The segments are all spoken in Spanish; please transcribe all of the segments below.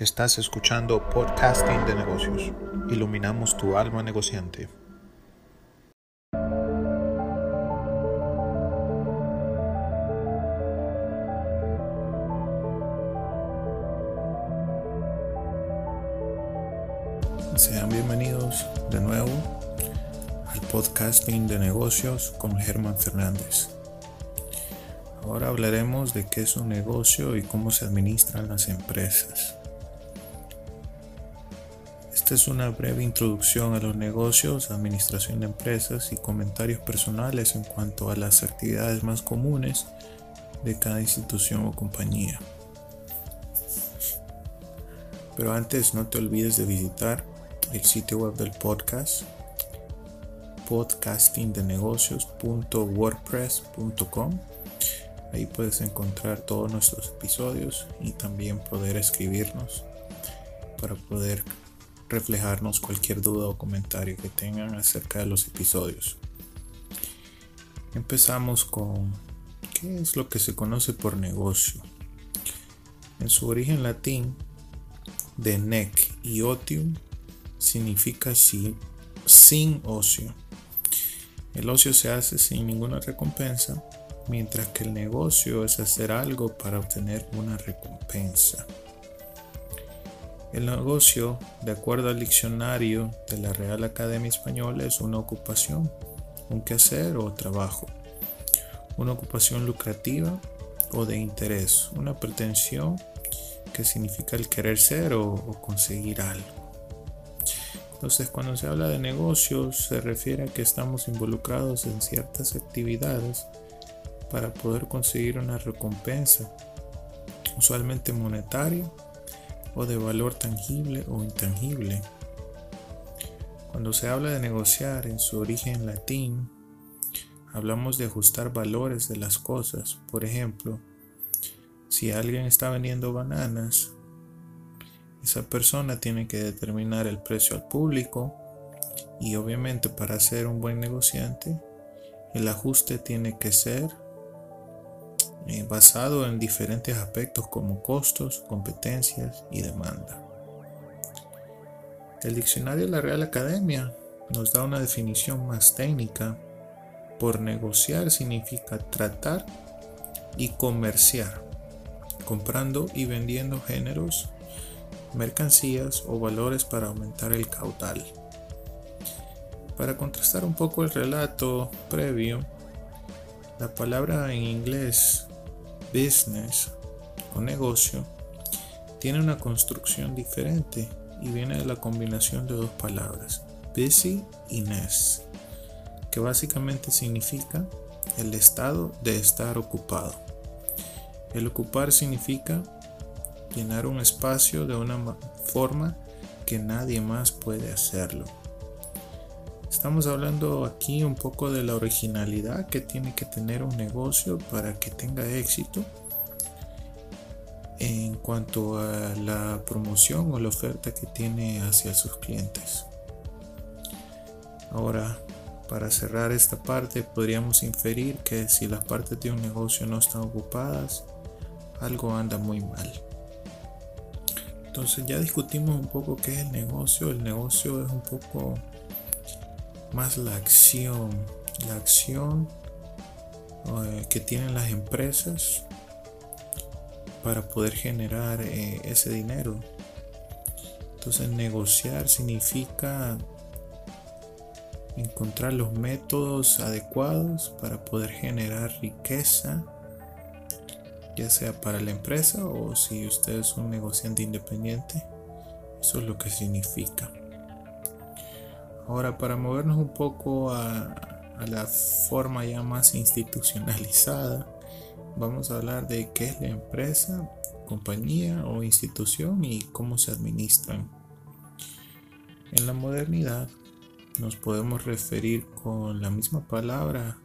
Estás escuchando Podcasting de Negocios. Iluminamos tu alma negociante. Sean bienvenidos de nuevo al Podcasting de Negocios con Germán Fernández. Ahora hablaremos de qué es un negocio y cómo se administran las empresas. Es una breve introducción a los negocios, administración de empresas y comentarios personales en cuanto a las actividades más comunes de cada institución o compañía. Pero antes no te olvides de visitar el sitio web del podcast podcastingdenegocios.wordpress.com Ahí puedes encontrar todos nuestros episodios y también poder escribirnos para poder reflejarnos cualquier duda o comentario que tengan acerca de los episodios. Empezamos con qué es lo que se conoce por negocio. En su origen latín, de nec y otium significa sin ocio. El ocio se hace sin ninguna recompensa, mientras que el negocio es hacer algo para obtener una recompensa. El negocio, de acuerdo al diccionario de la Real Academia Española, es una ocupación, un quehacer o trabajo, una ocupación lucrativa o de interés, una pretensión que significa el querer ser o, conseguir algo. Entonces, cuando se habla de negocios, se refiere a que estamos involucrados en ciertas actividades para poder conseguir una recompensa, usualmente monetaria o de valor tangible o intangible. Cuando se habla de negociar en su origen latín, hablamos de ajustar valores de las cosas. Por ejemplo, si alguien está vendiendo bananas, esa persona tiene que determinar el precio al público y obviamente para ser un buen negociante, el ajuste tiene que ser eh, basado en diferentes aspectos como costos, competencias y demanda. El diccionario de la Real Academia nos da una definición más técnica. Por negociar significa tratar y comerciar, comprando y vendiendo géneros, mercancías o valores para aumentar el caudal. Para contrastar un poco el relato previo, la palabra en inglés business o negocio tiene una construcción diferente y viene de la combinación de dos palabras, busy y ness, que básicamente significa el estado de estar ocupado. El ocupar significa llenar un espacio de una forma que nadie más puede hacerlo. Estamos hablando aquí un poco de la originalidad que tiene que tener un negocio para que tenga éxito en cuanto a la promoción o la oferta que tiene hacia sus clientes. Ahora, para cerrar esta parte, podríamos inferir que si las partes de un negocio no están ocupadas, algo anda muy mal. Entonces ya discutimos un poco qué es el negocio. El negocio es un poco más la acción, la acción eh, que tienen las empresas para poder generar eh, ese dinero. Entonces negociar significa encontrar los métodos adecuados para poder generar riqueza, ya sea para la empresa o si usted es un negociante independiente. Eso es lo que significa. Ahora, para movernos un poco a, la forma ya más institucionalizada, vamos a hablar de qué es la empresa, compañía o institución y cómo se administran. En la modernidad nos podemos referir con la misma palabra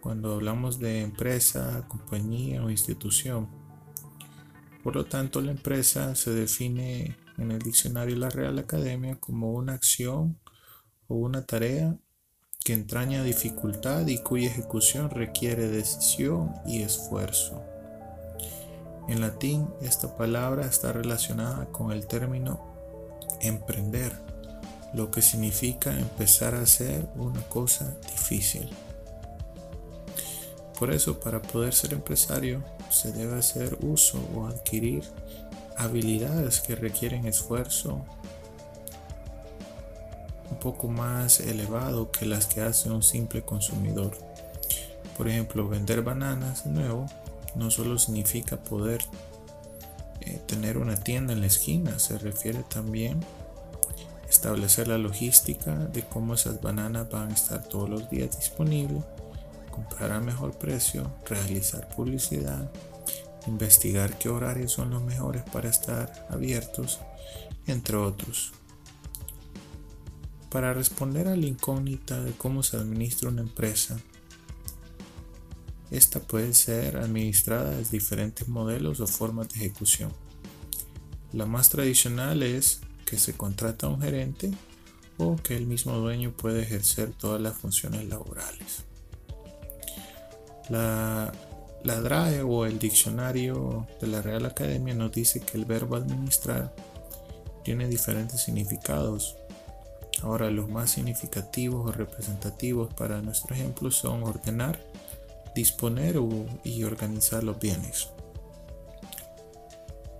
cuando hablamos de empresa, compañía o institución. Por lo tanto, la empresa se define en el diccionario de la Real Academia como una acción o una tarea que entraña dificultad y cuya ejecución requiere decisión y esfuerzo. En latín, esta palabra está relacionada con el término emprender, lo que significa empezar a hacer una cosa difícil. Por eso, para poder ser empresario, se debe hacer uso o adquirir habilidades que requieren esfuerzo poco más elevado que las que hace un simple consumidor. Por ejemplo, vender bananas de nuevo no solo significa poder eh, tener una tienda en la esquina, se refiere también establecer la logística de cómo esas bananas van a estar todos los días disponibles, comprar a mejor precio, realizar publicidad, investigar qué horarios son los mejores para estar abiertos, entre otros. Para responder a la incógnita de cómo se administra una empresa, esta puede ser administrada de diferentes modelos o formas de ejecución. La más tradicional es que se contrata a un gerente o que el mismo dueño puede ejercer todas las funciones laborales. La, la DRAE o el diccionario de la Real Academia nos dice que el verbo administrar tiene diferentes significados. Ahora los más significativos o representativos para nuestro ejemplo son ordenar, disponer y organizar los bienes.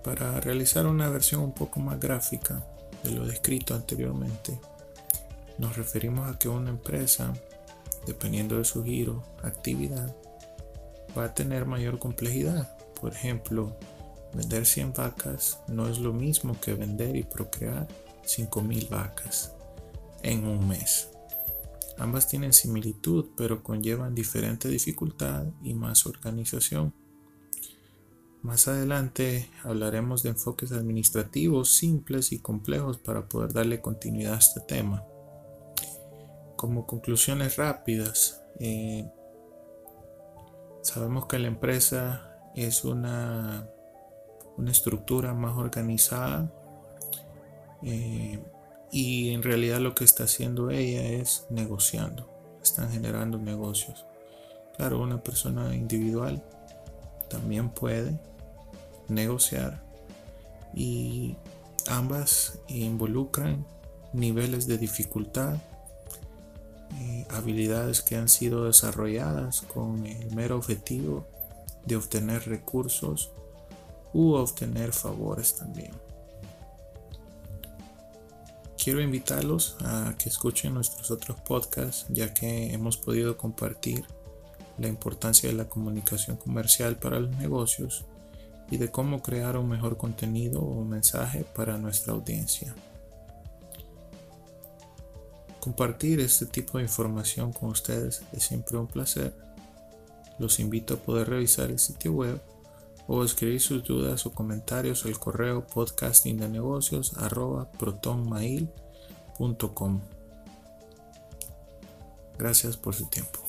Para realizar una versión un poco más gráfica de lo descrito anteriormente, nos referimos a que una empresa, dependiendo de su giro, actividad, va a tener mayor complejidad. Por ejemplo, vender 100 vacas no es lo mismo que vender y procrear 5.000 vacas en un mes. Ambas tienen similitud, pero conllevan diferente dificultad y más organización. Más adelante hablaremos de enfoques administrativos simples y complejos para poder darle continuidad a este tema. Como conclusiones rápidas, eh, sabemos que la empresa es una, una estructura más organizada eh, y en realidad lo que está haciendo ella es negociando, están generando negocios. Claro, una persona individual también puede negociar y ambas involucran niveles de dificultad, eh, habilidades que han sido desarrolladas con el mero objetivo de obtener recursos u obtener favores también. Quiero invitarlos a que escuchen nuestros otros podcasts ya que hemos podido compartir la importancia de la comunicación comercial para los negocios y de cómo crear un mejor contenido o mensaje para nuestra audiencia. Compartir este tipo de información con ustedes es siempre un placer. Los invito a poder revisar el sitio web o escribir sus dudas o comentarios al correo podcastingdenegocios.protonmail.com. Gracias por su tiempo.